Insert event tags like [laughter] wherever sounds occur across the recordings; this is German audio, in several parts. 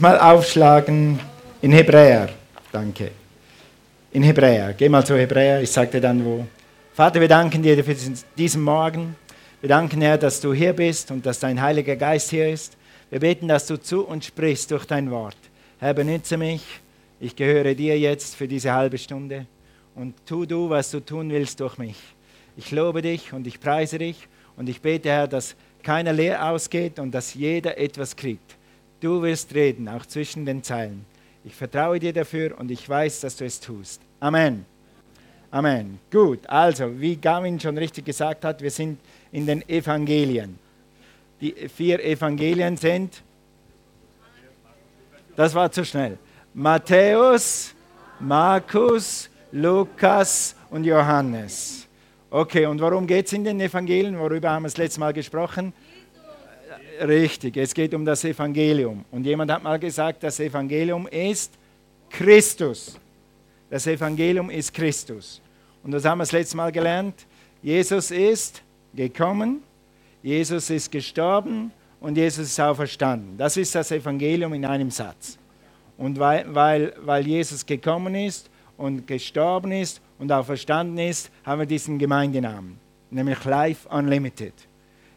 Mal aufschlagen in Hebräer. Danke. In Hebräer. Geh mal zu Hebräer, ich dir dann wo. Vater, wir danken dir für diesen Morgen. Wir danken, Herr, dass du hier bist und dass dein Heiliger Geist hier ist. Wir beten, dass du zu uns sprichst durch dein Wort. Herr, benütze mich. Ich gehöre dir jetzt für diese halbe Stunde. Und tu du, was du tun willst durch mich. Ich lobe dich und ich preise dich und ich bete, Herr, dass keiner leer ausgeht und dass jeder etwas kriegt. Du wirst reden, auch zwischen den Zeilen. Ich vertraue dir dafür und ich weiß, dass du es tust. Amen. Amen. Gut, also, wie Gavin schon richtig gesagt hat, wir sind in den Evangelien. Die vier Evangelien sind, das war zu schnell, Matthäus, Markus, Lukas und Johannes. Okay, und worum geht es in den Evangelien? Worüber haben wir das letzte Mal gesprochen? Richtig, es geht um das Evangelium. Und jemand hat mal gesagt, das Evangelium ist Christus. Das Evangelium ist Christus. Und das haben wir das letzte Mal gelernt. Jesus ist gekommen, Jesus ist gestorben und Jesus ist auferstanden. Das ist das Evangelium in einem Satz. Und weil, weil, weil Jesus gekommen ist und gestorben ist und auferstanden ist, haben wir diesen Gemeindenamen, nämlich Life Unlimited.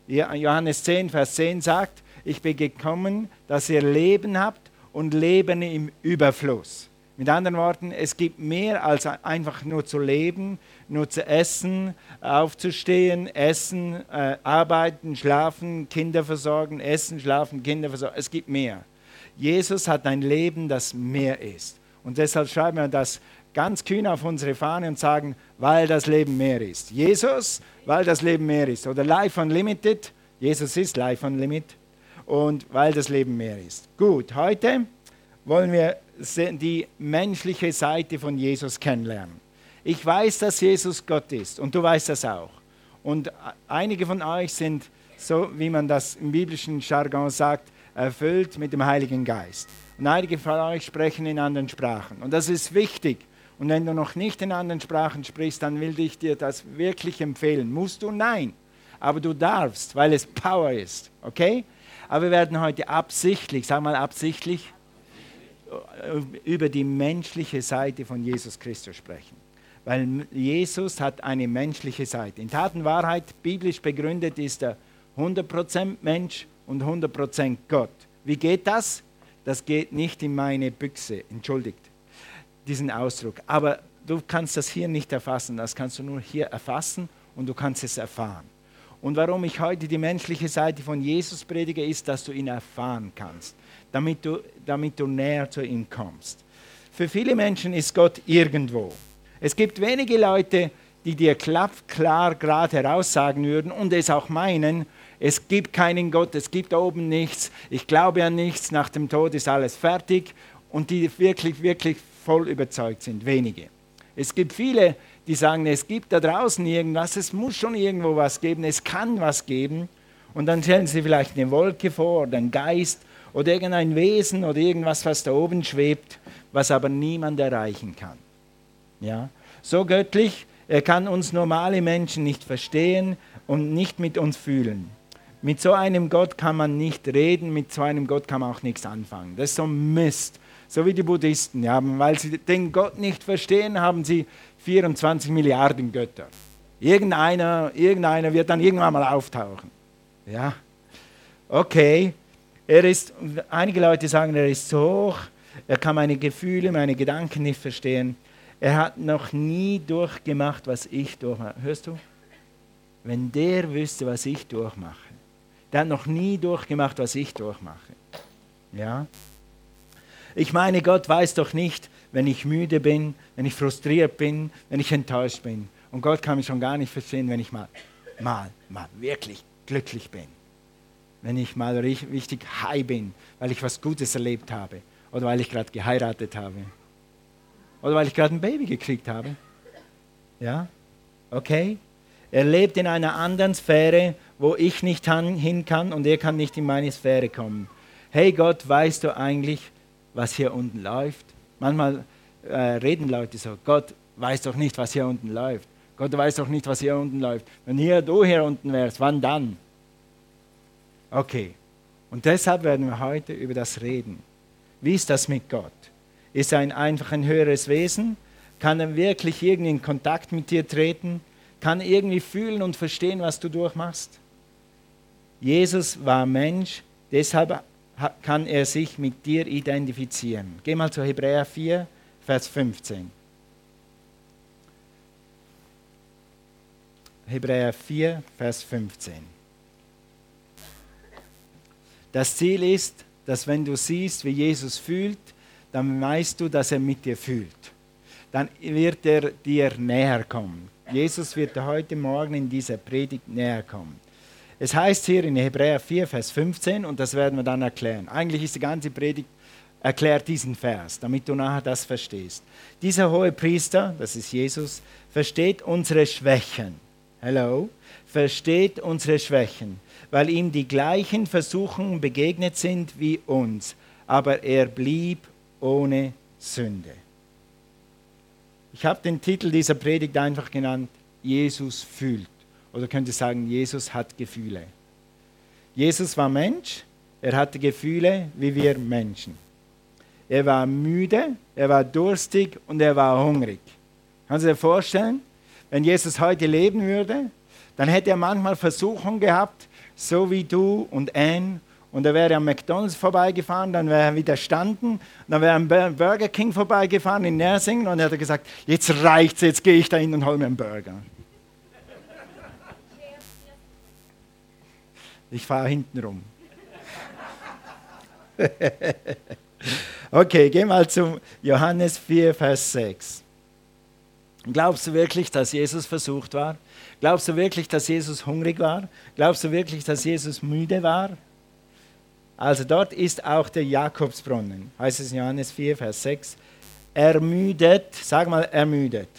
Johannes 10, Vers 10 sagt, ich bin gekommen, dass ihr Leben habt und Leben im Überfluss. Mit anderen Worten, es gibt mehr als einfach nur zu leben, nur zu essen, aufzustehen, essen, äh, arbeiten, schlafen, Kinder versorgen, essen, schlafen, Kinder versorgen. Es gibt mehr. Jesus hat ein Leben, das mehr ist. Und deshalb schreiben wir das ganz kühn auf unsere Fahne und sagen, weil das Leben mehr ist. Jesus, weil das Leben mehr ist. Oder Life Unlimited, Jesus ist Life Unlimited. Und weil das Leben mehr ist. Gut, heute wollen wir die menschliche Seite von Jesus kennenlernen. Ich weiß, dass Jesus Gott ist und du weißt das auch. Und einige von euch sind, so wie man das im biblischen Jargon sagt, erfüllt mit dem Heiligen Geist. Und einige von euch sprechen in anderen Sprachen. Und das ist wichtig, und wenn du noch nicht in anderen Sprachen sprichst, dann will ich dir das wirklich empfehlen. Musst du? Nein. Aber du darfst, weil es Power ist. Okay? Aber wir werden heute absichtlich, sag mal absichtlich, über die menschliche Seite von Jesus Christus sprechen. Weil Jesus hat eine menschliche Seite. In Tat und Wahrheit, biblisch begründet, ist er 100% Mensch und 100% Gott. Wie geht das? Das geht nicht in meine Büchse, entschuldigt diesen Ausdruck. Aber du kannst das hier nicht erfassen, das kannst du nur hier erfassen und du kannst es erfahren. Und warum ich heute die menschliche Seite von Jesus predige, ist, dass du ihn erfahren kannst, damit du, damit du näher zu ihm kommst. Für viele Menschen ist Gott irgendwo. Es gibt wenige Leute, die dir klar gerade heraus sagen würden und es auch meinen, es gibt keinen Gott, es gibt oben nichts, ich glaube an nichts, nach dem Tod ist alles fertig und die wirklich, wirklich voll überzeugt sind, wenige. Es gibt viele, die sagen, es gibt da draußen irgendwas, es muss schon irgendwo was geben, es kann was geben. Und dann stellen sie vielleicht eine Wolke vor oder einen Geist oder irgendein Wesen oder irgendwas, was da oben schwebt, was aber niemand erreichen kann. Ja? So göttlich, er kann uns normale Menschen nicht verstehen und nicht mit uns fühlen. Mit so einem Gott kann man nicht reden, mit so einem Gott kann man auch nichts anfangen. Das ist so Mist. So wie die Buddhisten. Ja, weil sie den Gott nicht verstehen, haben sie 24 Milliarden Götter. Irgendeiner, irgendeiner wird dann irgendwann mal auftauchen. Ja, okay. Er ist, einige Leute sagen, er ist so hoch, er kann meine Gefühle, meine Gedanken nicht verstehen. Er hat noch nie durchgemacht, was ich durchmache. Hörst du? Wenn der wüsste, was ich durchmache. Der hat noch nie durchgemacht, was ich durchmache. Ja? Ich meine, Gott weiß doch nicht, wenn ich müde bin, wenn ich frustriert bin, wenn ich enttäuscht bin. Und Gott kann mich schon gar nicht verstehen, wenn ich mal, mal, mal wirklich glücklich bin. Wenn ich mal richtig high bin, weil ich was Gutes erlebt habe. Oder weil ich gerade geheiratet habe. Oder weil ich gerade ein Baby gekriegt habe. Ja? Okay? Er lebt in einer anderen Sphäre, wo ich nicht hin kann und er kann nicht in meine Sphäre kommen. Hey Gott, weißt du eigentlich, was hier unten läuft. Manchmal äh, reden Leute so, Gott weiß doch nicht, was hier unten läuft. Gott weiß doch nicht, was hier unten läuft. Wenn hier du hier unten wärst, wann dann? Okay. Und deshalb werden wir heute über das reden. Wie ist das mit Gott? Ist er ein, einfach ein höheres Wesen? Kann er wirklich irgendwie in Kontakt mit dir treten? Kann er irgendwie fühlen und verstehen, was du durchmachst? Jesus war Mensch, deshalb kann er sich mit dir identifizieren. Geh mal zu Hebräer 4, Vers 15. Hebräer 4, Vers 15. Das Ziel ist, dass wenn du siehst, wie Jesus fühlt, dann weißt du, dass er mit dir fühlt. Dann wird er dir näher kommen. Jesus wird heute Morgen in dieser Predigt näher kommen. Es heißt hier in Hebräer 4, Vers 15, und das werden wir dann erklären. Eigentlich ist die ganze Predigt erklärt diesen Vers, damit du nachher das verstehst. Dieser hohe Priester, das ist Jesus, versteht unsere Schwächen. Hello? Versteht unsere Schwächen, weil ihm die gleichen Versuchungen begegnet sind wie uns, aber er blieb ohne Sünde. Ich habe den Titel dieser Predigt einfach genannt, Jesus fühlt. Oder könnte sagen, Jesus hat Gefühle. Jesus war Mensch, er hatte Gefühle wie wir Menschen. Er war müde, er war durstig und er war hungrig. Kannst du dir vorstellen, wenn Jesus heute leben würde, dann hätte er manchmal Versuchungen gehabt, so wie du und Anne. Und er wäre am McDonalds vorbeigefahren, dann wäre er wieder standen, dann wäre er am Burger King vorbeigefahren in Nersingen und er hat gesagt, jetzt reicht's, jetzt gehe ich da hin und hole mir einen Burger. Ich fahre hinten rum. [laughs] okay, geh mal zu Johannes 4, Vers 6. Glaubst du wirklich, dass Jesus versucht war? Glaubst du wirklich, dass Jesus hungrig war? Glaubst du wirklich, dass Jesus müde war? Also dort ist auch der Jakobsbrunnen, heißt es in Johannes 4, Vers 6. Ermüdet, sag mal ermüdet.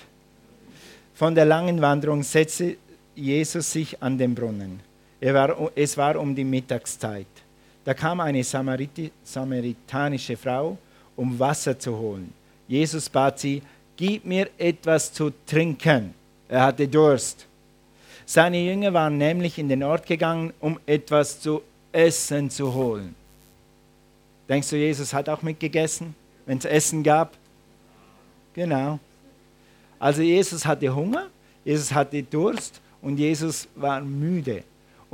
Von der langen Wanderung setzte Jesus sich an den Brunnen. Es war um die Mittagszeit. Da kam eine samaritanische Frau, um Wasser zu holen. Jesus bat sie, gib mir etwas zu trinken. Er hatte Durst. Seine Jünger waren nämlich in den Ort gegangen, um etwas zu essen zu holen. Denkst du, Jesus hat auch mitgegessen, wenn es Essen gab? Genau. Also Jesus hatte Hunger, Jesus hatte Durst und Jesus war müde.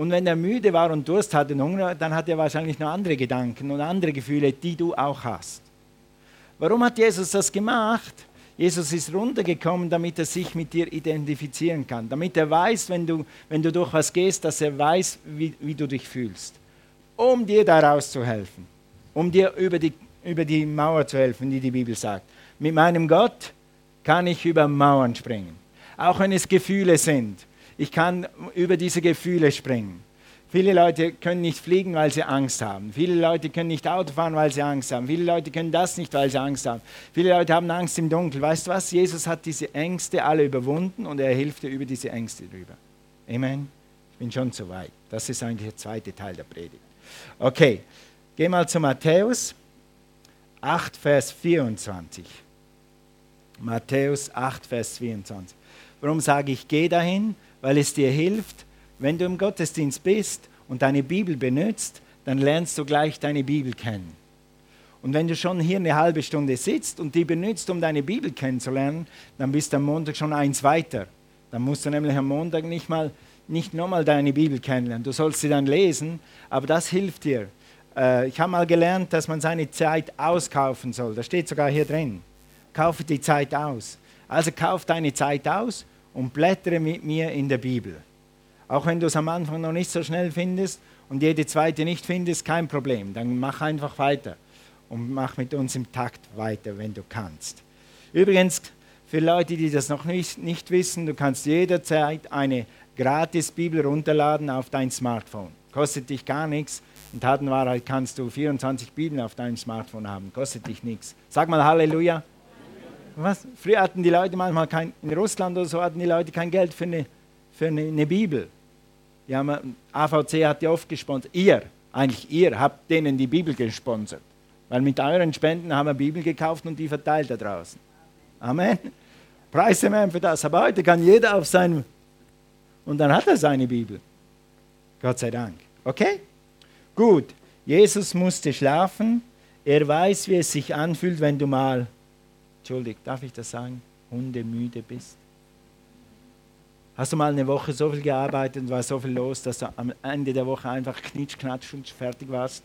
Und wenn er müde war und Durst hatte und Hunger, dann hat er wahrscheinlich noch andere Gedanken und andere Gefühle, die du auch hast. Warum hat Jesus das gemacht? Jesus ist runtergekommen, damit er sich mit dir identifizieren kann, damit er weiß, wenn du, wenn du durch was gehst, dass er weiß, wie, wie du dich fühlst, um dir daraus zu helfen, um dir über die, über die Mauer zu helfen, die die Bibel sagt. Mit meinem Gott kann ich über Mauern springen, auch wenn es Gefühle sind. Ich kann über diese Gefühle springen. Viele Leute können nicht fliegen, weil sie Angst haben. Viele Leute können nicht Auto fahren, weil sie Angst haben. Viele Leute können das nicht, weil sie Angst haben. Viele Leute haben Angst im Dunkeln. Weißt du was? Jesus hat diese Ängste alle überwunden und er hilft dir über diese Ängste drüber. Amen. Ich bin schon zu weit. Das ist eigentlich der zweite Teil der Predigt. Okay, geh mal zu Matthäus 8, Vers 24. Matthäus 8, Vers 24. Warum sage ich, geh dahin? Weil es dir hilft, wenn du im Gottesdienst bist und deine Bibel benutzt, dann lernst du gleich deine Bibel kennen. Und wenn du schon hier eine halbe Stunde sitzt und die benutzt, um deine Bibel kennenzulernen, dann bist du am Montag schon eins weiter. Dann musst du nämlich am Montag nicht, mal, nicht nochmal deine Bibel kennenlernen. Du sollst sie dann lesen, aber das hilft dir. Äh, ich habe mal gelernt, dass man seine Zeit auskaufen soll. Das steht sogar hier drin. Kaufe die Zeit aus. Also kauf deine Zeit aus und blättere mit mir in der Bibel. Auch wenn du es am Anfang noch nicht so schnell findest und jede zweite nicht findest, kein Problem. Dann mach einfach weiter und mach mit uns im Takt weiter, wenn du kannst. Übrigens, für Leute, die das noch nicht, nicht wissen, du kannst jederzeit eine gratis Bibel runterladen auf dein Smartphone. Kostet dich gar nichts. In Tatenwahrheit kannst du 24 Bibeln auf deinem Smartphone haben. Kostet dich nichts. Sag mal Halleluja. Was? Früher hatten die Leute manchmal kein, in Russland oder so hatten die Leute kein Geld für eine, für eine, eine Bibel. Die haben, AVC hat ja oft gesponsert. Ihr, eigentlich ihr, habt denen die Bibel gesponsert. Weil mit euren Spenden haben wir Bibel gekauft und die verteilt da draußen. Amen. Preis dem für das. Aber heute kann jeder auf seinem. Und dann hat er seine Bibel. Gott sei Dank. Okay? Gut. Jesus musste schlafen. Er weiß, wie es sich anfühlt, wenn du mal, Entschuldigung, darf ich das sagen, hundemüde bist. Hast du mal eine Woche so viel gearbeitet und war so viel los, dass du am Ende der Woche einfach knitsch, knatsch und fertig warst?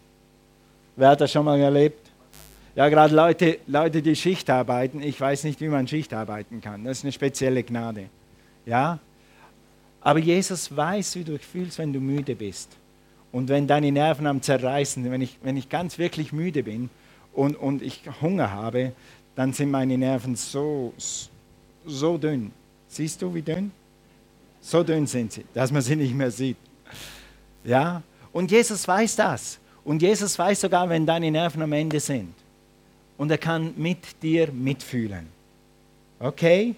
Wer hat das schon mal erlebt? Ja, gerade Leute, Leute, die Schicht arbeiten, ich weiß nicht, wie man Schicht arbeiten kann. Das ist eine spezielle Gnade. Ja? Aber Jesus weiß, wie du dich fühlst, wenn du müde bist. Und wenn deine Nerven am Zerreißen, wenn ich, wenn ich ganz wirklich müde bin und, und ich Hunger habe, dann sind meine Nerven so, so dünn. Siehst du, wie dünn? So dünn sind sie, dass man sie nicht mehr sieht. Ja? Und Jesus weiß das. Und Jesus weiß sogar, wenn deine Nerven am Ende sind. Und er kann mit dir mitfühlen. Okay?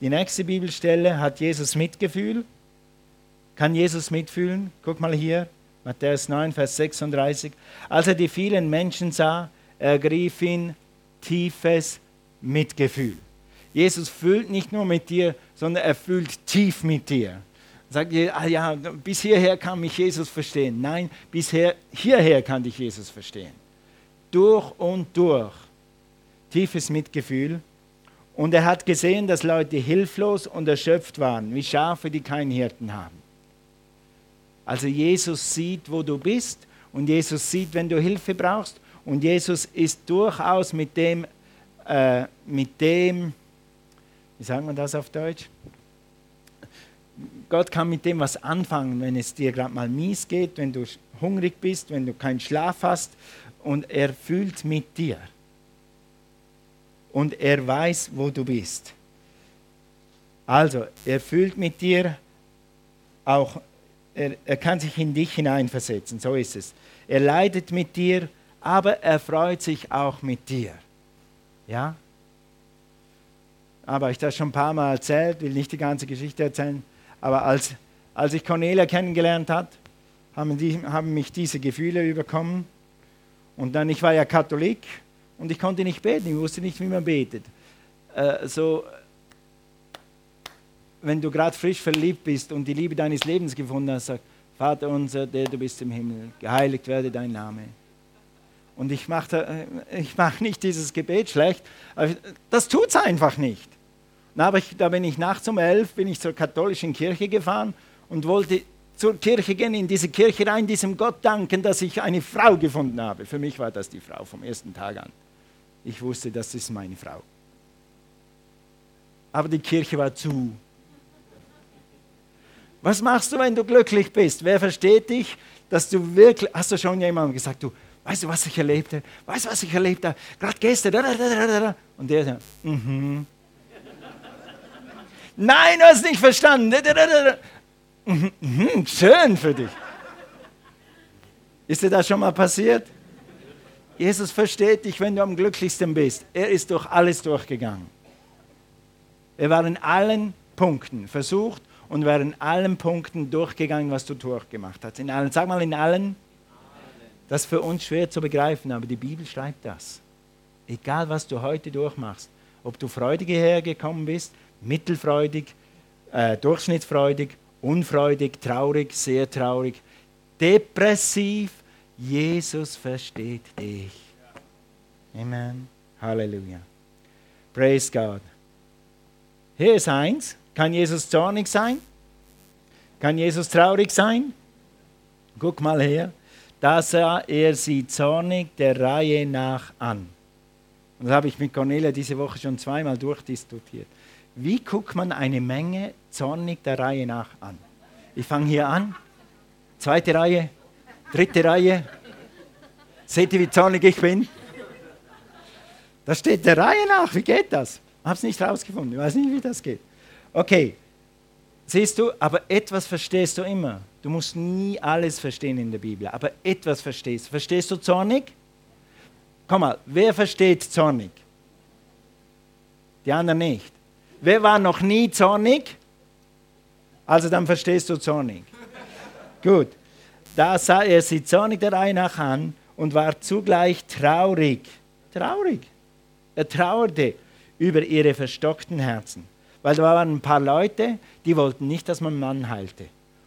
Die nächste Bibelstelle hat Jesus Mitgefühl. Kann Jesus mitfühlen? Guck mal hier. Matthäus 9, Vers 36. Als er die vielen Menschen sah, ergriff ihn tiefes Mitgefühl. Jesus fühlt nicht nur mit dir, sondern er fühlt tief mit dir. Sagt ihr, ah ja, bis hierher kann mich Jesus verstehen. Nein, bisher hierher kann dich Jesus verstehen. Durch und durch. Tiefes Mitgefühl. Und er hat gesehen, dass Leute hilflos und erschöpft waren, wie Schafe, die keinen Hirten haben. Also Jesus sieht, wo du bist und Jesus sieht, wenn du Hilfe brauchst und Jesus ist durchaus mit dem, äh, mit dem, wie sagt man das auf Deutsch? Gott kann mit dem was anfangen, wenn es dir gerade mal mies geht, wenn du hungrig bist, wenn du keinen Schlaf hast und er fühlt mit dir. Und er weiß, wo du bist. Also, er fühlt mit dir auch er, er kann sich in dich hineinversetzen, so ist es. Er leidet mit dir, aber er freut sich auch mit dir. Ja? Aber ich das schon ein paar Mal erzählt, will nicht die ganze Geschichte erzählen. Aber als, als ich Cornelia kennengelernt habe, haben, die, haben mich diese Gefühle überkommen. Und dann, ich war ja Katholik und ich konnte nicht beten, ich wusste nicht, wie man betet. Äh, so wenn du gerade frisch verliebt bist und die Liebe deines Lebens gefunden hast, sag, Vater unser, der du bist im Himmel, geheiligt werde dein Name. Und ich mache ich mach nicht dieses Gebet schlecht, das tut es einfach nicht. Aber ich, da bin ich nachts um elf, bin ich zur katholischen Kirche gefahren und wollte zur Kirche gehen, in diese Kirche rein, diesem Gott danken, dass ich eine Frau gefunden habe. Für mich war das die Frau vom ersten Tag an. Ich wusste, das ist meine Frau. Aber die Kirche war zu. Was machst du, wenn du glücklich bist? Wer versteht dich, dass du wirklich, hast du schon jemandem gesagt, du, weißt du, was ich erlebte? Weißt du, was ich erlebt habe? Gerade gestern. Und der sagt, mhm. Nein, du hast nicht verstanden. Mhm, mhm, schön für dich. Ist dir das schon mal passiert? Jesus versteht dich, wenn du am glücklichsten bist. Er ist durch alles durchgegangen. Er war in allen Punkten versucht und wäre in allen Punkten durchgegangen, was du durchgemacht hast. In allen, sag mal in allen. Das ist für uns schwer zu begreifen, aber die Bibel schreibt das. Egal, was du heute durchmachst, ob du freudig hergekommen bist, mittelfreudig, äh, durchschnittsfreudig, unfreudig, traurig, sehr traurig, depressiv, Jesus versteht dich. Amen. Halleluja. Praise God. Hier ist eins. Kann Jesus zornig sein? Kann Jesus traurig sein? Guck mal her. Da sah er sie zornig der Reihe nach an. Und das habe ich mit Cornelia diese Woche schon zweimal durchdiskutiert. Wie guckt man eine Menge zornig der Reihe nach an? Ich fange hier an. Zweite Reihe, dritte Reihe. Seht ihr, wie zornig ich bin? Da steht der Reihe nach. Wie geht das? Ich habe es nicht rausgefunden. Ich weiß nicht, wie das geht. Okay, siehst du, aber etwas verstehst du immer. Du musst nie alles verstehen in der Bibel, aber etwas verstehst. Verstehst du zornig? Komm mal, wer versteht zornig? Die anderen nicht. Wer war noch nie zornig? Also dann verstehst du zornig. [laughs] Gut. Da sah er sie zornig der Reihe nach an und war zugleich traurig. Traurig. Er trauerte über ihre verstockten Herzen. Weil da waren ein paar Leute, die wollten nicht, dass man Mann heilte.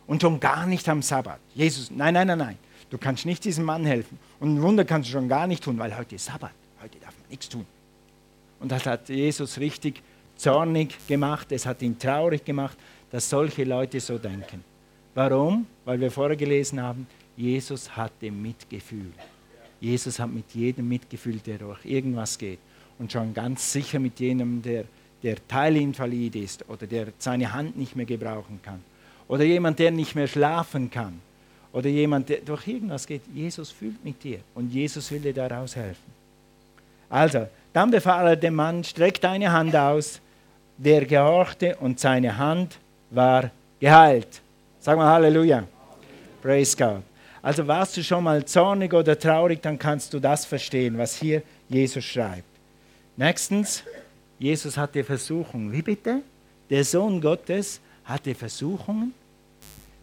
Und schon gar nicht am Sabbat. Jesus, nein, nein, nein, nein. Du kannst nicht diesem Mann helfen. Und ein Wunder kannst du schon gar nicht tun, weil heute ist Sabbat. Heute darf man nichts tun. Und das hat Jesus richtig zornig gemacht. Es hat ihn traurig gemacht, dass solche Leute so denken. Warum? Weil wir vorher gelesen haben, Jesus hatte Mitgefühl. Jesus hat mit jedem Mitgefühl, der durch irgendwas geht. Und schon ganz sicher mit jenem, der, der teilinvalid ist oder der seine Hand nicht mehr gebrauchen kann. Oder jemand, der nicht mehr schlafen kann. Oder jemand, der durch irgendwas geht. Jesus fühlt mit dir und Jesus will dir daraus helfen. Also, dann befahl er dem Mann, streck deine Hand aus. Der gehorchte und seine Hand war geheilt. Sag mal Halleluja. Praise God. Also warst du schon mal zornig oder traurig, dann kannst du das verstehen, was hier Jesus schreibt. Nächstens, Jesus hatte Versuchungen. Wie bitte? Der Sohn Gottes hatte Versuchungen.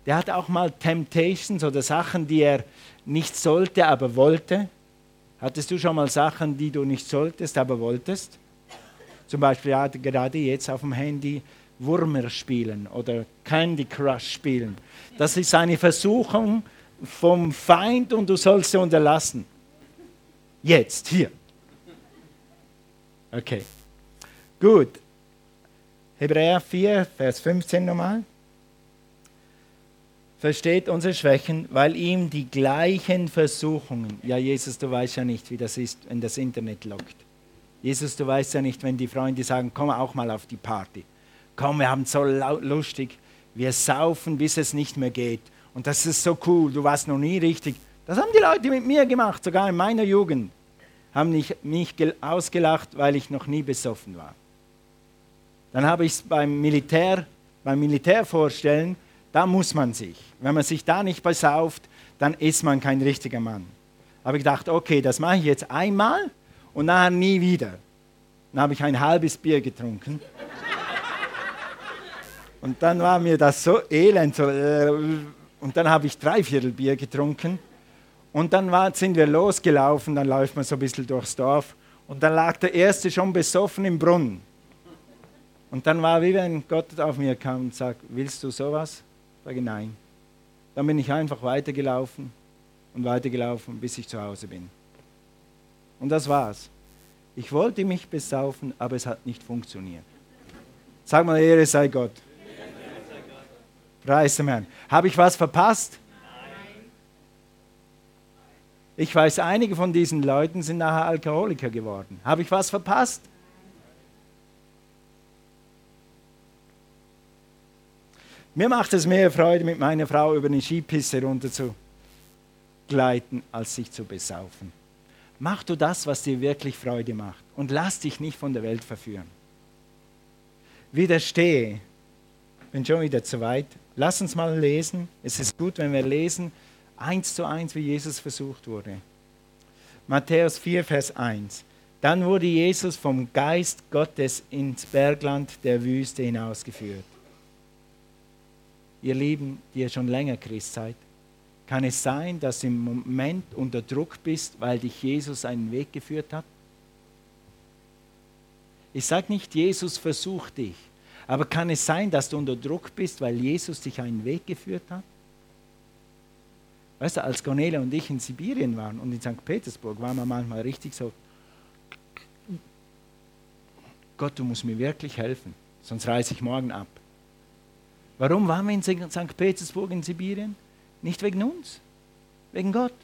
Der hat auch mal Temptations oder Sachen, die er nicht sollte, aber wollte. Hattest du schon mal Sachen, die du nicht solltest, aber wolltest? Zum Beispiel ja, gerade jetzt auf dem Handy Wurmer spielen oder Candy Crush spielen. Das ist eine Versuchung, vom Feind und du sollst sie unterlassen. Jetzt, hier. Okay. Gut. Hebräer 4, Vers 15 nochmal. Versteht unsere Schwächen, weil ihm die gleichen Versuchungen, ja Jesus, du weißt ja nicht, wie das ist, wenn das Internet lockt. Jesus, du weißt ja nicht, wenn die Freunde sagen, komm auch mal auf die Party. Komm, wir haben so lustig, wir saufen, bis es nicht mehr geht. Und das ist so cool, du warst noch nie richtig. Das haben die Leute mit mir gemacht, sogar in meiner Jugend. Haben mich, mich ausgelacht, weil ich noch nie besoffen war. Dann habe ich es beim Militär, beim Militär vorstellen, da muss man sich. Wenn man sich da nicht besauft, dann ist man kein richtiger Mann. Habe ich gedacht, okay, das mache ich jetzt einmal und nachher nie wieder. Dann habe ich ein halbes Bier getrunken. Und dann war mir das so elend, so, äh, und dann habe ich drei Viertel Bier getrunken. Und dann war, sind wir losgelaufen, dann läuft man so ein bisschen durchs Dorf. Und dann lag der Erste schon besoffen im Brunnen. Und dann war wie wenn Gott auf mir kam und sagt, willst du sowas? Ich sage nein. Dann bin ich einfach weitergelaufen und weitergelaufen, bis ich zu Hause bin. Und das war's. Ich wollte mich besaufen, aber es hat nicht funktioniert. Sag mal, Ehre sei Gott. Preis dem Herrn. Habe ich was verpasst? Nein. Ich weiß, einige von diesen Leuten sind nachher Alkoholiker geworden. Habe ich was verpasst? Mir macht es mehr Freude, mit meiner Frau über eine Skipiste runter zu gleiten, als sich zu besaufen. Mach du das, was dir wirklich Freude macht und lass dich nicht von der Welt verführen. Widerstehe. Bin schon wieder zu weit. Lass uns mal lesen. Es ist gut, wenn wir lesen, eins zu eins, wie Jesus versucht wurde. Matthäus 4, Vers 1. Dann wurde Jesus vom Geist Gottes ins Bergland der Wüste hinausgeführt. Ihr Lieben, die ihr schon länger Christ seid, kann es sein, dass du im Moment unter Druck bist, weil dich Jesus einen Weg geführt hat? Ich sage nicht, Jesus versucht dich. Aber kann es sein, dass du unter Druck bist, weil Jesus dich einen Weg geführt hat? Weißt du, als Cornelia und ich in Sibirien waren und in St. Petersburg, waren wir manchmal richtig so, Gott, du musst mir wirklich helfen, sonst reise ich morgen ab. Warum waren wir in St. Petersburg in Sibirien? Nicht wegen uns, wegen Gott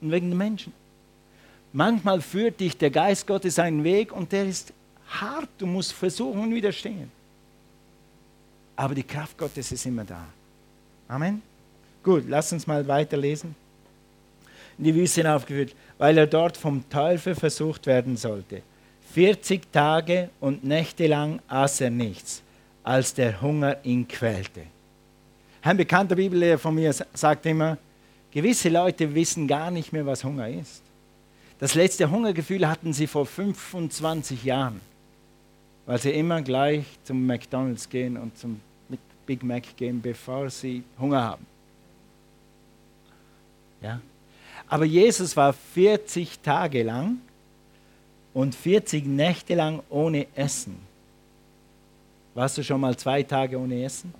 und wegen den Menschen. Manchmal führt dich der Geist Gottes einen Weg und der ist hart, du musst versuchen und widerstehen aber die Kraft Gottes ist immer da. Amen. Gut, lass uns mal weiterlesen. In die Wüste aufgeführt, weil er dort vom Teufel versucht werden sollte. 40 Tage und Nächte lang aß er nichts, als der Hunger ihn quälte. Ein bekannter Bibellehrer von mir sagt immer, gewisse Leute wissen gar nicht mehr, was Hunger ist. Das letzte Hungergefühl hatten sie vor 25 Jahren, weil sie immer gleich zum McDonald's gehen und zum Big Mac gehen, bevor sie Hunger haben. Ja? Aber Jesus war 40 Tage lang und 40 Nächte lang ohne Essen. Warst du schon mal zwei Tage ohne Essen?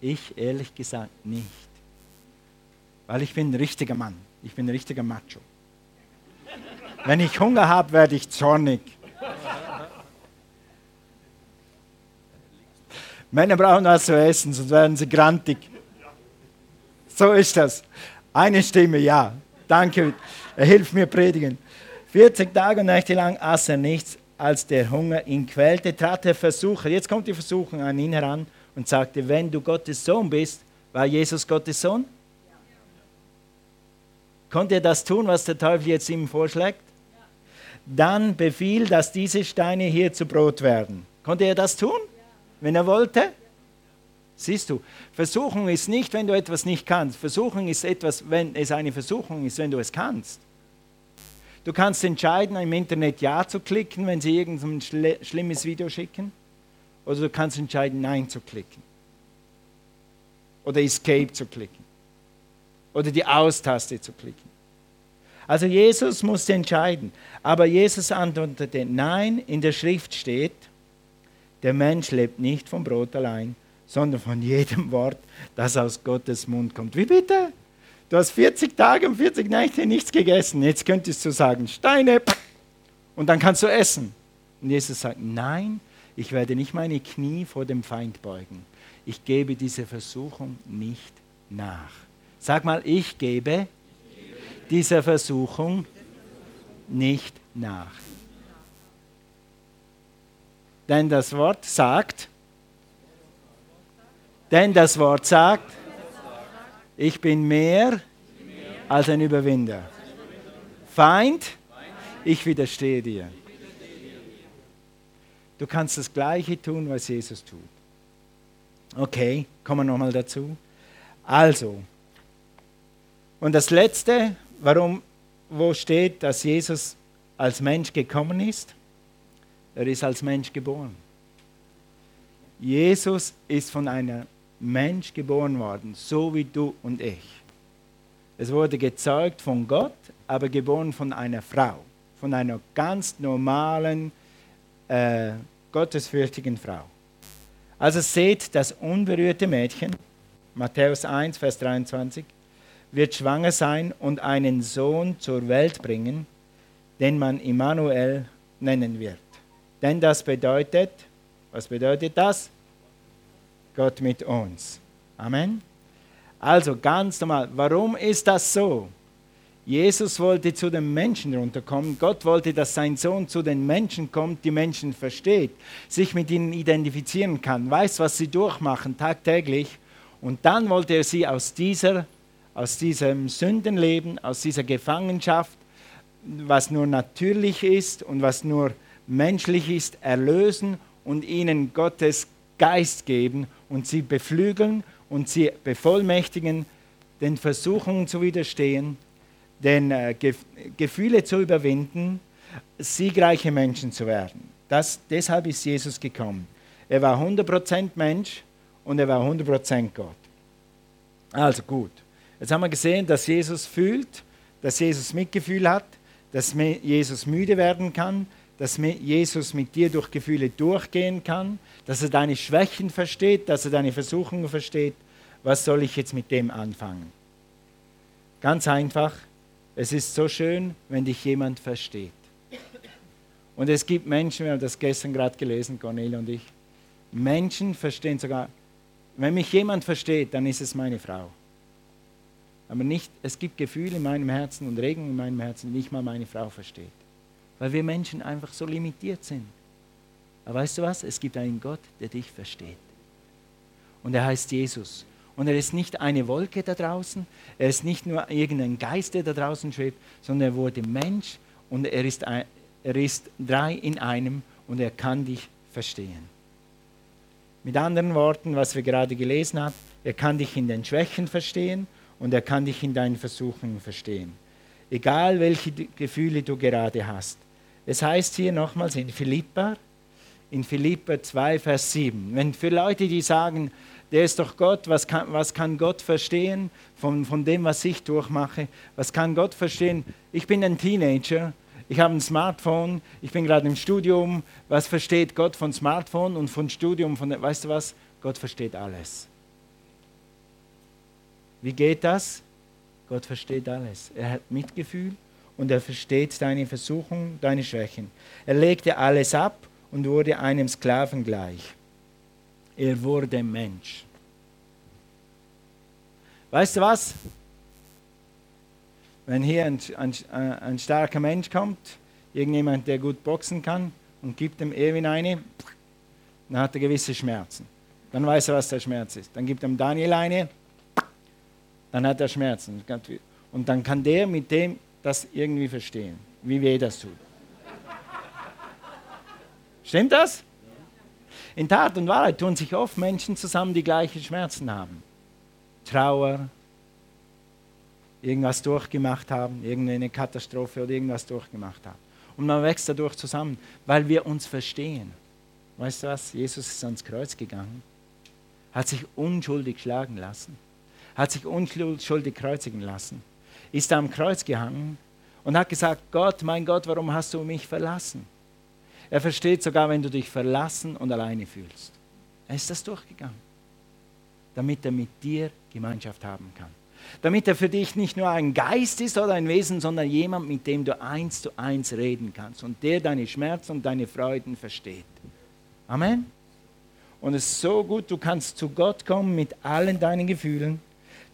Ich ehrlich gesagt nicht. Weil ich bin ein richtiger Mann. Ich bin ein richtiger Macho. Wenn ich Hunger habe, werde ich zornig. Männer brauchen was zu essen, sonst werden sie grantig. So ist das. Eine Stimme, ja. Danke, er hilft mir predigen. 40 Tage und Nächte lang aß er nichts. Als der Hunger ihn quälte, trat der Versucher. Jetzt kommt die Versuchung an ihn heran und sagte: Wenn du Gottes Sohn bist, war Jesus Gottes Sohn? Konnte er das tun, was der Teufel jetzt ihm vorschlägt? Dann befiehl, dass diese Steine hier zu Brot werden. Konnte er das tun, wenn er wollte? Siehst du, Versuchung ist nicht, wenn du etwas nicht kannst. Versuchung ist etwas, wenn es eine Versuchung ist, wenn du es kannst. Du kannst entscheiden, im Internet Ja zu klicken, wenn sie irgendein schlimmes Video schicken. Oder du kannst entscheiden, Nein zu klicken. Oder Escape zu klicken. Oder die Aus-Taste zu klicken. Also Jesus musste entscheiden. Aber Jesus antwortete, nein, in der Schrift steht, der Mensch lebt nicht vom Brot allein, sondern von jedem Wort, das aus Gottes Mund kommt. Wie bitte? Du hast 40 Tage und 40 Nächte nichts gegessen. Jetzt könntest du sagen, Steine, und dann kannst du essen. Und Jesus sagt, nein, ich werde nicht meine Knie vor dem Feind beugen. Ich gebe diese Versuchung nicht nach. Sag mal, ich gebe dieser Versuchung nicht nach. Denn das Wort sagt, denn das Wort sagt, ich bin mehr als ein Überwinder. Feind, ich widerstehe dir. Du kannst das Gleiche tun, was Jesus tut. Okay, kommen wir nochmal dazu. Also, und das Letzte, warum, wo steht, dass Jesus als Mensch gekommen ist? Er ist als Mensch geboren. Jesus ist von einer Mensch geboren worden, so wie du und ich. Es wurde gezeugt von Gott, aber geboren von einer Frau, von einer ganz normalen, äh, gottesfürchtigen Frau. Also seht, das unberührte Mädchen, Matthäus 1, Vers 23, wird schwanger sein und einen Sohn zur Welt bringen, den man Immanuel nennen wird. Denn das bedeutet, was bedeutet das? Gott mit uns. Amen. Also ganz normal, warum ist das so? Jesus wollte zu den Menschen runterkommen. Gott wollte, dass sein Sohn zu den Menschen kommt, die Menschen versteht, sich mit ihnen identifizieren kann, weiß, was sie durchmachen tagtäglich. Und dann wollte er sie aus, dieser, aus diesem Sündenleben, aus dieser Gefangenschaft, was nur natürlich ist und was nur menschlich ist, erlösen und ihnen Gottes Geist geben und sie beflügeln und sie bevollmächtigen, den Versuchungen zu widerstehen, den äh, Gef Gefühle zu überwinden, siegreiche Menschen zu werden. Das, deshalb ist Jesus gekommen. Er war 100% Mensch und er war 100% Gott. Also gut. Jetzt haben wir gesehen, dass Jesus fühlt, dass Jesus Mitgefühl hat, dass Jesus müde werden kann, dass Jesus mit dir durch Gefühle durchgehen kann, dass er deine Schwächen versteht, dass er deine Versuchungen versteht. Was soll ich jetzt mit dem anfangen? Ganz einfach, es ist so schön, wenn dich jemand versteht. Und es gibt Menschen, wir haben das gestern gerade gelesen, Cornelia und ich, Menschen verstehen sogar, wenn mich jemand versteht, dann ist es meine Frau. Aber nicht, es gibt Gefühle in meinem Herzen und Regungen in meinem Herzen, die nicht mal meine Frau versteht weil wir Menschen einfach so limitiert sind. Aber weißt du was? Es gibt einen Gott, der dich versteht. Und er heißt Jesus. Und er ist nicht eine Wolke da draußen, er ist nicht nur irgendein Geist, der da draußen schwebt, sondern er wurde Mensch und er ist, ein, er ist drei in einem und er kann dich verstehen. Mit anderen Worten, was wir gerade gelesen haben, er kann dich in den Schwächen verstehen und er kann dich in deinen Versuchungen verstehen. Egal welche Gefühle du gerade hast. Es heißt hier nochmals in Philippa, in Philippa 2, Vers 7. Wenn für Leute, die sagen, der ist doch Gott, was kann, was kann Gott verstehen von, von dem, was ich durchmache? Was kann Gott verstehen? Ich bin ein Teenager, ich habe ein Smartphone, ich bin gerade im Studium. Was versteht Gott von Smartphone und von Studium? Von, weißt du was? Gott versteht alles. Wie geht das? Gott versteht alles. Er hat Mitgefühl und er versteht deine Versuchungen, deine Schwächen. Er legte alles ab und wurde einem Sklaven gleich. Er wurde Mensch. Weißt du was? Wenn hier ein, ein, ein starker Mensch kommt, irgendjemand, der gut boxen kann, und gibt dem Erwin eine, dann hat er gewisse Schmerzen. Dann weiß er, was der Schmerz ist. Dann gibt er dem Daniel eine, dann hat er Schmerzen. Und dann kann der mit dem das irgendwie verstehen, wie weh das tut. Stimmt das? In Tat und Wahrheit tun sich oft Menschen zusammen, die gleiche Schmerzen haben. Trauer, irgendwas durchgemacht haben, irgendeine Katastrophe oder irgendwas durchgemacht haben. Und man wächst dadurch zusammen, weil wir uns verstehen. Weißt du was? Jesus ist ans Kreuz gegangen, hat sich unschuldig schlagen lassen, hat sich unschuldig kreuzigen lassen, ist am Kreuz gehangen und hat gesagt, Gott, mein Gott, warum hast du mich verlassen? Er versteht sogar, wenn du dich verlassen und alleine fühlst. Er ist das durchgegangen, damit er mit dir Gemeinschaft haben kann. Damit er für dich nicht nur ein Geist ist oder ein Wesen, sondern jemand, mit dem du eins zu eins reden kannst und der deine Schmerzen und deine Freuden versteht. Amen. Und es ist so gut, du kannst zu Gott kommen mit allen deinen Gefühlen.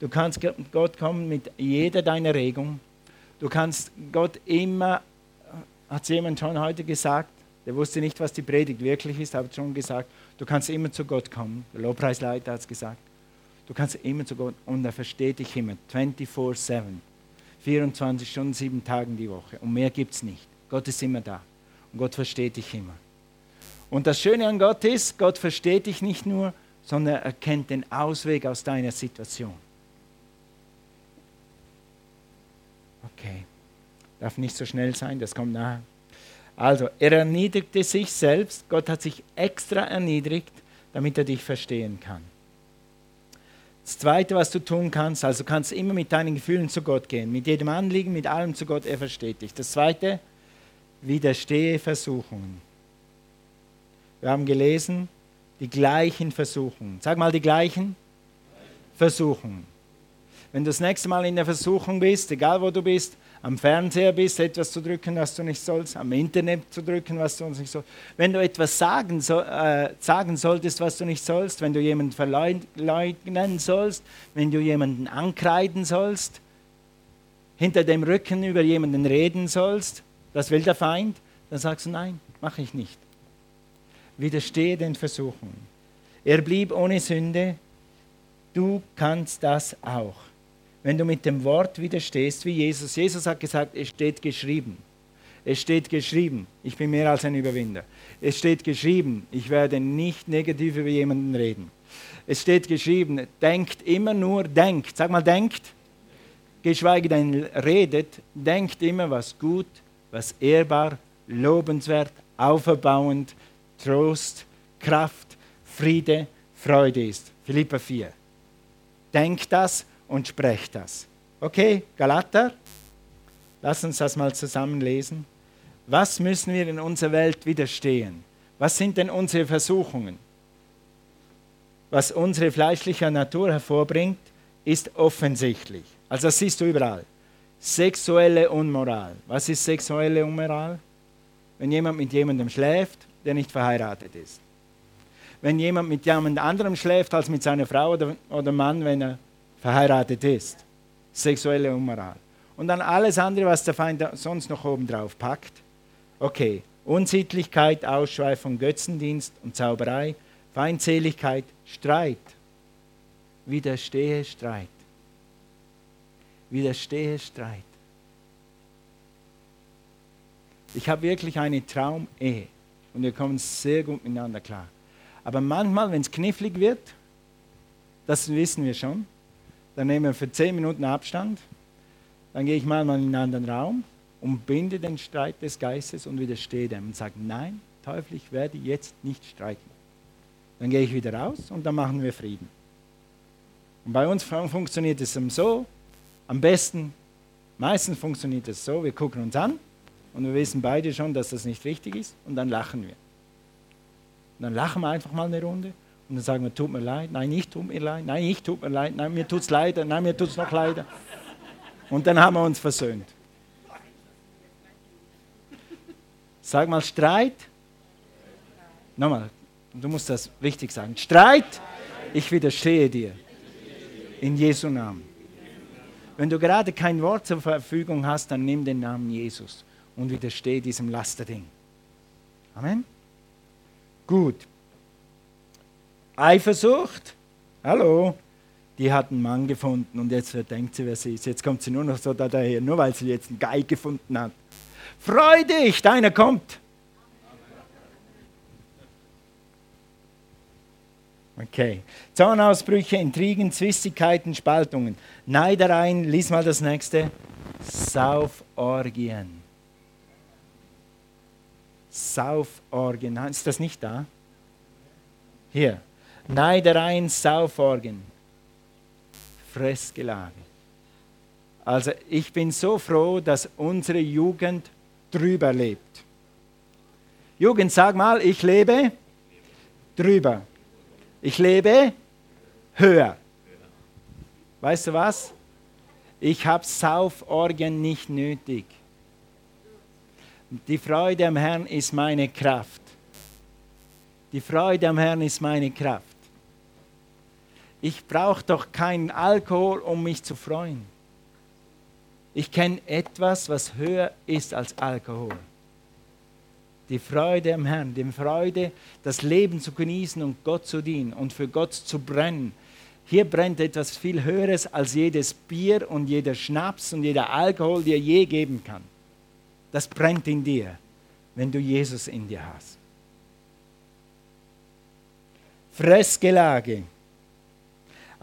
Du kannst Gott kommen mit jeder deiner Regung. Du kannst Gott immer, hat jemand schon heute gesagt, der wusste nicht, was die Predigt wirklich ist, aber schon gesagt, du kannst immer zu Gott kommen. Der Lobpreisleiter hat es gesagt. Du kannst immer zu Gott und er versteht dich immer, 24-7. 24 Stunden, sieben Tage die Woche. Und mehr gibt es nicht. Gott ist immer da. Und Gott versteht dich immer. Und das Schöne an Gott ist, Gott versteht dich nicht nur, sondern er kennt den Ausweg aus deiner Situation. Okay, darf nicht so schnell sein, das kommt nachher. Also, er erniedrigte sich selbst, Gott hat sich extra erniedrigt, damit er dich verstehen kann. Das Zweite, was du tun kannst, also kannst immer mit deinen Gefühlen zu Gott gehen, mit jedem Anliegen, mit allem zu Gott, er versteht dich. Das Zweite, widerstehe Versuchungen. Wir haben gelesen, die gleichen Versuchungen. Sag mal die gleichen Versuchungen. Wenn du das nächste Mal in der Versuchung bist, egal wo du bist, am Fernseher bist, etwas zu drücken, was du nicht sollst, am Internet zu drücken, was du nicht sollst. Wenn du etwas sagen, so, äh, sagen solltest, was du nicht sollst, wenn du jemanden verleugnen sollst, wenn du jemanden ankreiden sollst, hinter dem Rücken über jemanden reden sollst, das will der Feind, dann sagst du nein, mache ich nicht. Widerstehe den Versuchungen. Er blieb ohne Sünde, du kannst das auch wenn du mit dem Wort widerstehst wie Jesus. Jesus hat gesagt, es steht geschrieben. Es steht geschrieben, ich bin mehr als ein Überwinder. Es steht geschrieben, ich werde nicht negativ über jemanden reden. Es steht geschrieben, denkt immer nur, denkt. Sag mal, denkt. Geschweige denn redet, denkt immer, was gut, was ehrbar, lobenswert, auferbauend, Trost, Kraft, Friede, Freude ist. Philippa 4. Denkt das und sprecht das. Okay, Galater, lass uns das mal zusammen lesen. Was müssen wir in unserer Welt widerstehen? Was sind denn unsere Versuchungen? Was unsere fleischliche Natur hervorbringt, ist offensichtlich. Also das siehst du überall. Sexuelle Unmoral. Was ist sexuelle Unmoral? Wenn jemand mit jemandem schläft, der nicht verheiratet ist. Wenn jemand mit jemand anderem schläft als mit seiner Frau oder, oder Mann, wenn er verheiratet ist. Sexuelle Unmoral. Und dann alles andere, was der Feind sonst noch oben drauf packt. Okay, Unsittlichkeit, Ausschweifung, Götzendienst und Zauberei, Feindseligkeit, Streit. Widerstehe Streit. Widerstehe Streit. Ich habe wirklich eine Traumehe und wir kommen sehr gut miteinander klar. Aber manchmal, wenn es knifflig wird, das wissen wir schon, dann nehmen wir für zehn Minuten Abstand, dann gehe ich mal in einen anderen Raum und binde den Streit des Geistes und widerstehe dem und sage, nein, Teufel, ich werde jetzt nicht streiten. Dann gehe ich wieder raus und dann machen wir Frieden. Und bei uns funktioniert es so, am besten, meistens funktioniert es so, wir gucken uns an und wir wissen beide schon, dass das nicht richtig ist und dann lachen wir. Und dann lachen wir einfach mal eine Runde Und dann sagen wir, tut mir leid, nein, nicht tut mir leid, nein, nicht tut mir leid, nein, mir tut es leid, nein, mir tut es noch leid. Und dann haben wir uns versöhnt. Sag mal Streit. Nochmal, du musst das richtig sagen. Streit, ich widerstehe dir. In Jesu Namen. Wenn du gerade kein Wort zur Verfügung hast, dann nimm den Namen Jesus und widerstehe diesem Lasterding. Amen. Gut. Eifersucht. Hallo. Die hat einen Mann gefunden und jetzt denkt sie, wer sie ist. Jetzt kommt sie nur noch so da daher, nur weil sie jetzt einen Guy gefunden hat. Freu dich, deiner kommt. Okay. Zornausbrüche, Intrigen, Zwistigkeiten, Spaltungen, Neidereien. Lies mal das nächste. Sauforgien. Sauforgien. Ist das nicht da? Hier. Neidereien, Sauforgien. Fressgelage. Also ich bin so froh, dass unsere Jugend drüber lebt. Jugend, sag mal, ich lebe drüber. Ich lebe höher. Weißt du was? Ich habe Sauforgien nicht nötig. Die Freude am Herrn ist meine Kraft. Die Freude am Herrn ist meine Kraft. Ich brauche doch keinen Alkohol, um mich zu freuen. Ich kenne etwas, was höher ist als Alkohol. Die Freude am Herrn, die Freude, das Leben zu genießen und Gott zu dienen und für Gott zu brennen. Hier brennt etwas viel Höheres als jedes Bier und jeder Schnaps und jeder Alkohol, der je geben kann. Das brennt in dir, wenn du Jesus in dir hast. Fressgelage.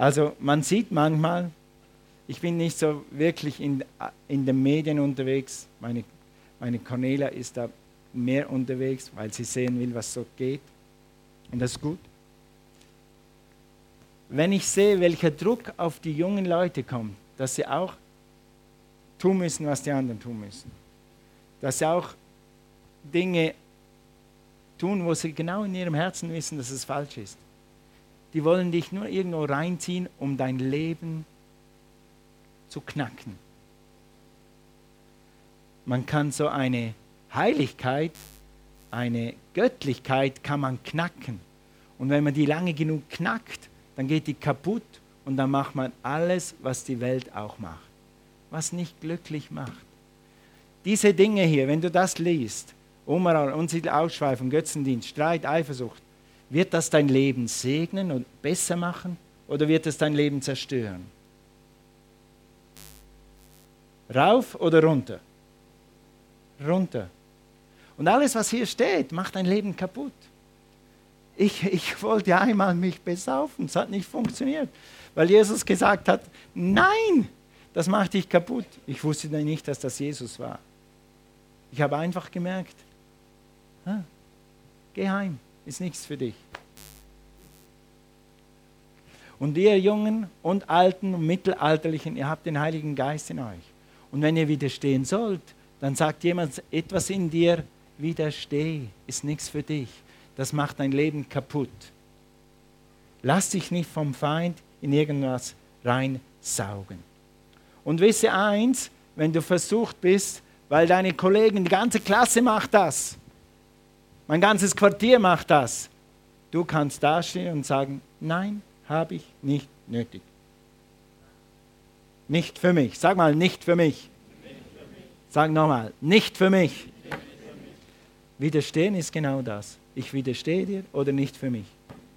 Also man sieht manchmal, ich bin nicht so wirklich in, in den Medien unterwegs. Meine, meine Cornelia ist da mehr unterwegs, weil sie sehen will, was so geht. Und das ist gut. Wenn ich sehe, welcher Druck auf die jungen Leute kommt, dass sie auch tun müssen, was die anderen tun müssen. Dass sie auch Dinge tun, wo sie genau in ihrem Herzen wissen, dass es falsch ist. Die wollen dich nur irgendwo reinziehen, um dein Leben zu knacken. Man kann so eine Heiligkeit, eine Göttlichkeit kann man knacken. Und wenn man die lange genug knackt, dann geht die kaputt und dann macht man alles, was die Welt auch macht, was nicht glücklich macht. Diese Dinge hier, wenn du das liest, Umar, Unsiedel, Ausschweifung, Götzendienst, Streit, Eifersucht, wird das dein Leben segnen und besser machen oder wird es dein Leben zerstören? Rauf oder runter? Runter. Und alles, was hier steht, macht dein Leben kaputt. Ich, ich wollte einmal mich besaufen, es hat nicht funktioniert, weil Jesus gesagt hat, nein, das macht dich kaputt. Ich wusste nicht, dass das Jesus war. Ich habe einfach gemerkt, ah, geh heim, ist nichts für dich. Und ihr Jungen und Alten und Mittelalterlichen, ihr habt den Heiligen Geist in euch. Und wenn ihr widerstehen sollt, dann sagt jemand etwas in dir, widersteh, ist nichts für dich. Das macht dein Leben kaputt. Lass dich nicht vom Feind in irgendwas reinsaugen. Und wisse eins, wenn du versucht bist, weil deine Kollegen, die ganze Klasse macht das, mein ganzes Quartier macht das, du kannst dastehen und sagen, nein, habe ich nicht nötig. Nicht für mich. Sag mal, nicht für mich. Sag nochmal, nicht für mich. Widerstehen ist genau das. Ich widerstehe dir oder nicht für mich.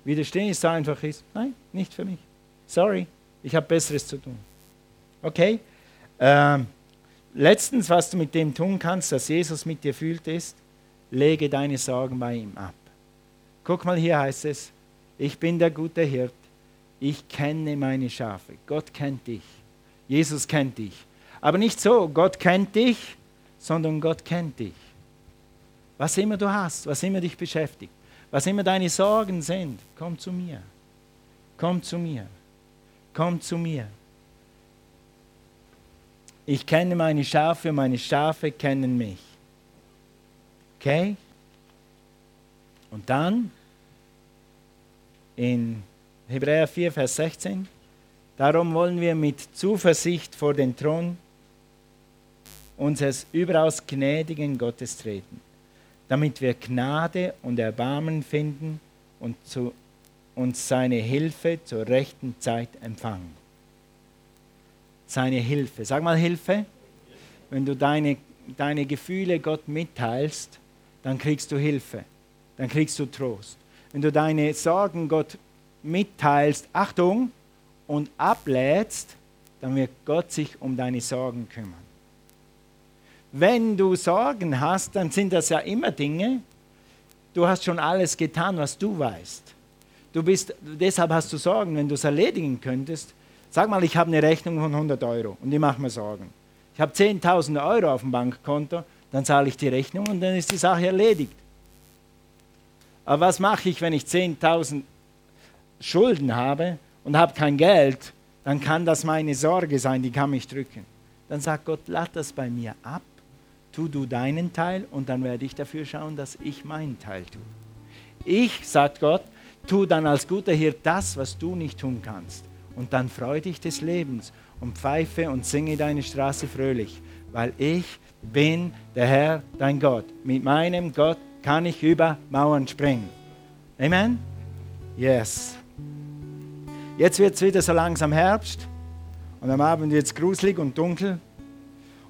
Widerstehen ist so einfach ist, nein, nicht für mich. Sorry, ich habe Besseres zu tun. Okay? Ähm, letztens, was du mit dem tun kannst, dass Jesus mit dir fühlt, ist, lege deine Sorgen bei ihm ab. Guck mal, hier heißt es, ich bin der gute Hirt, ich kenne meine Schafe. Gott kennt dich. Jesus kennt dich. Aber nicht so, Gott kennt dich, sondern Gott kennt dich. Was immer du hast, was immer dich beschäftigt, was immer deine Sorgen sind, komm zu mir. Komm zu mir. Komm zu mir. Ich kenne meine Schafe, meine Schafe kennen mich. Okay? Und dann in Hebräer 4, Vers 16. Darum wollen wir mit Zuversicht vor den Thron unseres überaus gnädigen Gottes treten, damit wir Gnade und Erbarmen finden und zu uns seine Hilfe zur rechten Zeit empfangen. Seine Hilfe. Sag mal Hilfe. Wenn du deine, deine Gefühle Gott mitteilst, dann kriegst du Hilfe. Dann kriegst du Trost. Wenn du deine Sorgen Gott mitteilst, Achtung, und ablädst, dann wird Gott sich um deine Sorgen kümmern. Wenn du Sorgen hast, dann sind das ja immer Dinge, du hast schon alles getan, was du weißt. Du bist, deshalb hast du Sorgen, wenn du es erledigen könntest. Sag mal, ich habe eine Rechnung von 100 Euro und ich mache mir Sorgen. Ich habe 10.000 Euro auf dem Bankkonto, dann zahle ich die Rechnung und dann ist die Sache erledigt. Aber was mache ich, wenn ich 10.000 Schulden habe und habe kein Geld? Dann kann das meine Sorge sein, die kann mich drücken. Dann sagt Gott, lad das bei mir ab, tu du deinen Teil und dann werde ich dafür schauen, dass ich meinen Teil tue. Ich, sagt Gott, tu dann als guter Hirt das, was du nicht tun kannst. Und dann freu dich des Lebens und pfeife und singe deine Straße fröhlich, weil ich bin der Herr, dein Gott. Mit meinem Gott kann ich über Mauern springen. Amen? Yes. Jetzt wird es wieder so langsam Herbst und am Abend wird es gruselig und dunkel.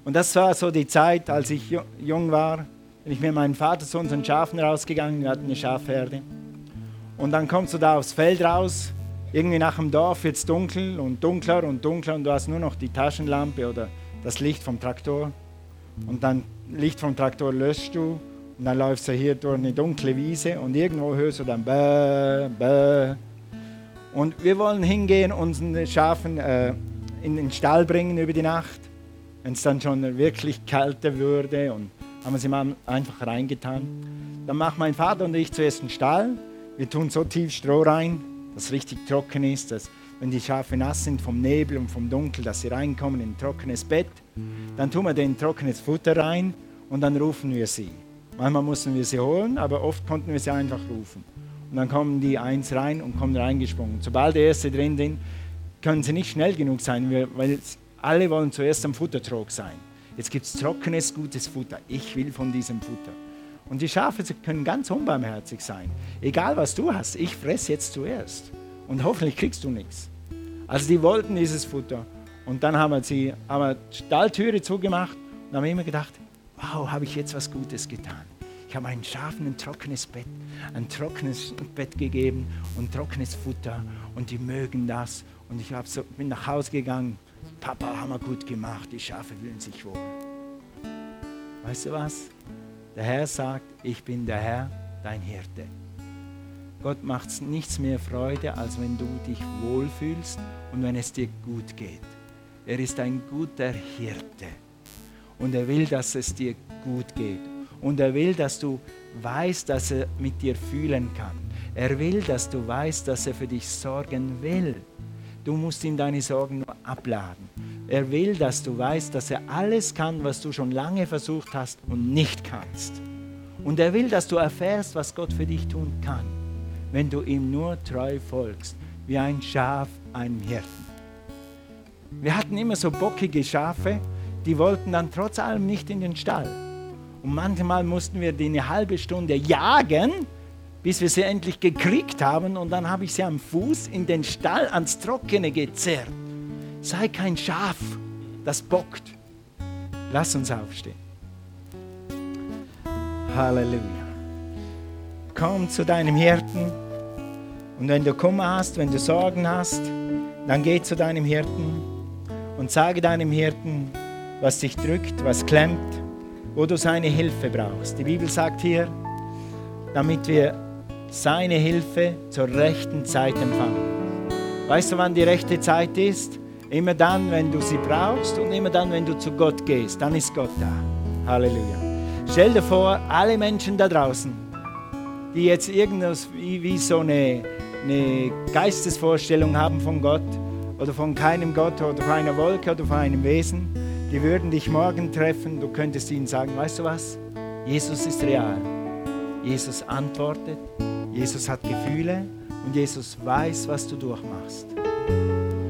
Und das war so die Zeit, als ich jung war, bin ich mit meinem Vater zu unseren Schafen rausgegangen, wir hatten eine Schafherde. Und dann kommst du da aufs Feld raus, irgendwie nach dem Dorf wird es dunkel und dunkler und dunkler und du hast nur noch die Taschenlampe oder das Licht vom Traktor. Und dann Licht vom Traktor löscht du und dann läufst du hier durch eine dunkle Wiese und irgendwo hörst du dann bäh, bäh. Und wir wollen hingehen, unsere Schafen äh, in den Stall bringen über die Nacht, wenn es dann schon wirklich kälter würde und haben sie mal einfach reingetan. Dann macht mein Vater und ich zuerst einen Stall wir tun so tief Stroh rein, dass es richtig trocken ist, dass wenn die Schafe nass sind vom Nebel und vom Dunkel, dass sie reinkommen in ein trockenes Bett. Dann tun wir den trockenes Futter rein und dann rufen wir sie. Manchmal mussten wir sie holen, aber oft konnten wir sie einfach rufen. Und dann kommen die eins rein und kommen reingesprungen. Sobald der erste drin sind, können sie nicht schnell genug sein, weil alle wollen zuerst am Futtertrog sein. Jetzt gibt es trockenes, gutes Futter. Ich will von diesem Futter. Und die Schafe können ganz unbarmherzig sein. Egal was du hast, ich fress jetzt zuerst. Und hoffentlich kriegst du nichts. Also die wollten dieses Futter. Und dann haben wir die haben die Stalltüre zugemacht und haben immer gedacht, wow, habe ich jetzt was Gutes getan. Ich habe meinen Schafen ein trockenes Bett, ein trockenes Bett gegeben und trockenes Futter und die mögen das. Und ich so, bin nach Hause gegangen. Papa, haben wir gut gemacht, die Schafe fühlen sich wohl. Weißt du was? Der Herr sagt, ich bin der Herr, dein Hirte. Gott macht nichts mehr Freude, als wenn du dich wohlfühlst und wenn es dir gut geht. Er ist ein guter Hirte und er will, dass es dir gut geht. Und er will, dass du weißt, dass er mit dir fühlen kann. Er will, dass du weißt, dass er für dich sorgen will. Du musst ihm deine Sorgen nur abladen. Er will, dass du weißt, dass er alles kann, was du schon lange versucht hast und nicht kannst. Und er will, dass du erfährst, was Gott für dich tun kann, wenn du ihm nur treu folgst, wie ein Schaf einem Hirten. Wir hatten immer so bockige Schafe, die wollten dann trotz allem nicht in den Stall. Und manchmal mussten wir die eine halbe Stunde jagen, bis wir sie endlich gekriegt haben. Und dann habe ich sie am Fuß in den Stall ans Trockene gezerrt. Sei kein Schaf, das bockt. Lass uns aufstehen. Halleluja. Komm zu deinem Hirten. Und wenn du Kummer hast, wenn du Sorgen hast, dann geh zu deinem Hirten und sage deinem Hirten, was dich drückt, was klemmt, wo du seine Hilfe brauchst. Die Bibel sagt hier, damit wir seine Hilfe zur rechten Zeit empfangen. Weißt du, wann die rechte Zeit ist? Immer dann, wenn du sie brauchst und immer dann, wenn du zu Gott gehst, dann ist Gott da. Halleluja. Stell dir vor, alle Menschen da draußen, die jetzt irgendwas wie, wie so eine, eine Geistesvorstellung haben von Gott oder von keinem Gott oder von einer Wolke oder von einem Wesen, die würden dich morgen treffen. Du könntest ihnen sagen, weißt du was? Jesus ist real. Jesus antwortet. Jesus hat Gefühle und Jesus weiß, was du durchmachst.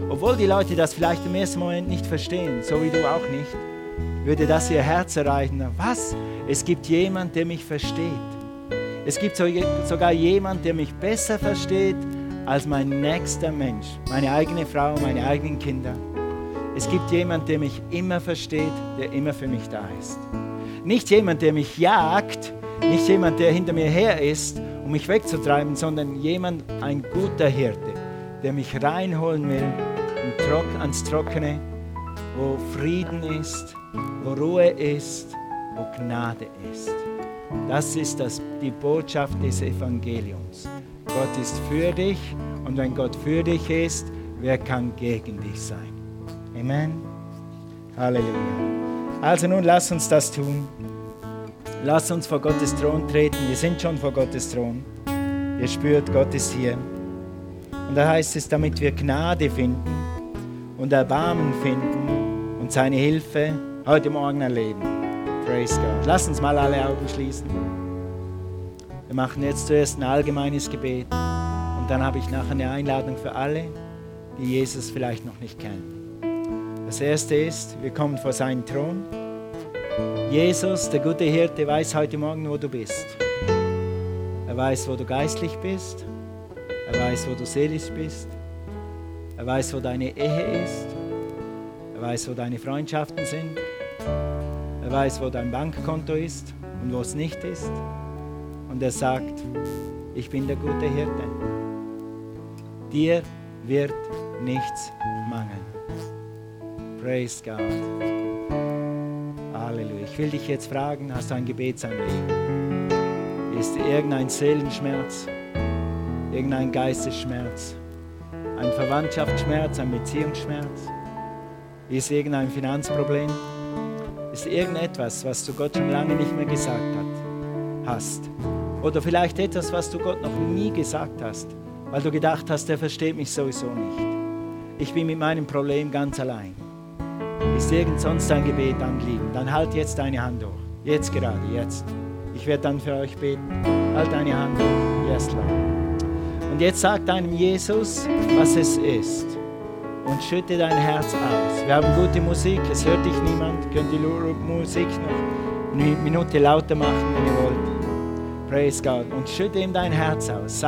Obwohl die Leute das vielleicht im ersten Moment nicht verstehen, so wie du auch nicht, würde das ihr Herz erreichen. Was? Es gibt jemand, der mich versteht. Es gibt sogar jemand, der mich besser versteht als mein nächster Mensch, meine eigene Frau, meine eigenen Kinder. Es gibt jemand, der mich immer versteht, der immer für mich da ist. Nicht jemand, der mich jagt, nicht jemand, der hinter mir her ist, um mich wegzutreiben, sondern jemand, ein guter Hirte, der mich reinholen will ans Trockene, wo Frieden ist, wo Ruhe ist, wo Gnade ist. Das ist das, die Botschaft des Evangeliums. Gott ist für dich und wenn Gott für dich ist, wer kann gegen dich sein? Amen. Halleluja. Also nun lass uns das tun. Lass uns vor Gottes Thron treten. Wir sind schon vor Gottes Thron. Ihr spürt, Gott ist hier. Und da heißt es, damit wir Gnade finden und Erbarmen finden und seine Hilfe heute Morgen erleben. Praise God. Lass uns mal alle Augen schließen. Wir machen jetzt zuerst ein allgemeines Gebet und dann habe ich nachher eine Einladung für alle, die Jesus vielleicht noch nicht kennen. Das erste ist, wir kommen vor seinen Thron. Jesus, der gute Hirte, weiß heute Morgen, wo du bist. Er weiß, wo du geistlich bist. Er weiß, wo du seelisch bist. Er weiß, wo deine Ehe ist. Er weiß, wo deine Freundschaften sind. Weiß, wo dein Bankkonto ist und wo es nicht ist. Und er sagt, ich bin der gute Hirte. Dir wird nichts mangeln. Praise God. Halleluja. Ich will dich jetzt fragen, hast du ein Gebetsanliegen? Ist irgendein Seelenschmerz, irgendein Geistesschmerz, ein Verwandtschaftsschmerz, ein Beziehungsschmerz? Ist irgendein Finanzproblem? Ist irgendetwas, was du Gott schon lange nicht mehr gesagt hat, hast? Oder vielleicht etwas, was du Gott noch nie gesagt hast, weil du gedacht hast, er versteht mich sowieso nicht. Ich bin mit meinem Problem ganz allein. Ist irgend sonst ein Gebet anliegen, dann halt jetzt deine Hand hoch. Jetzt gerade, jetzt. Ich werde dann für euch beten. Halt deine Hand hoch. Yes, Lord. Und jetzt sag deinem Jesus, was es ist. Und schütte dein Herz aus. Wir haben gute Musik, es hört dich niemand. Könnt die Musik noch eine Minute lauter machen, wenn ihr wollt. Praise God. Und schütte ihm dein Herz aus.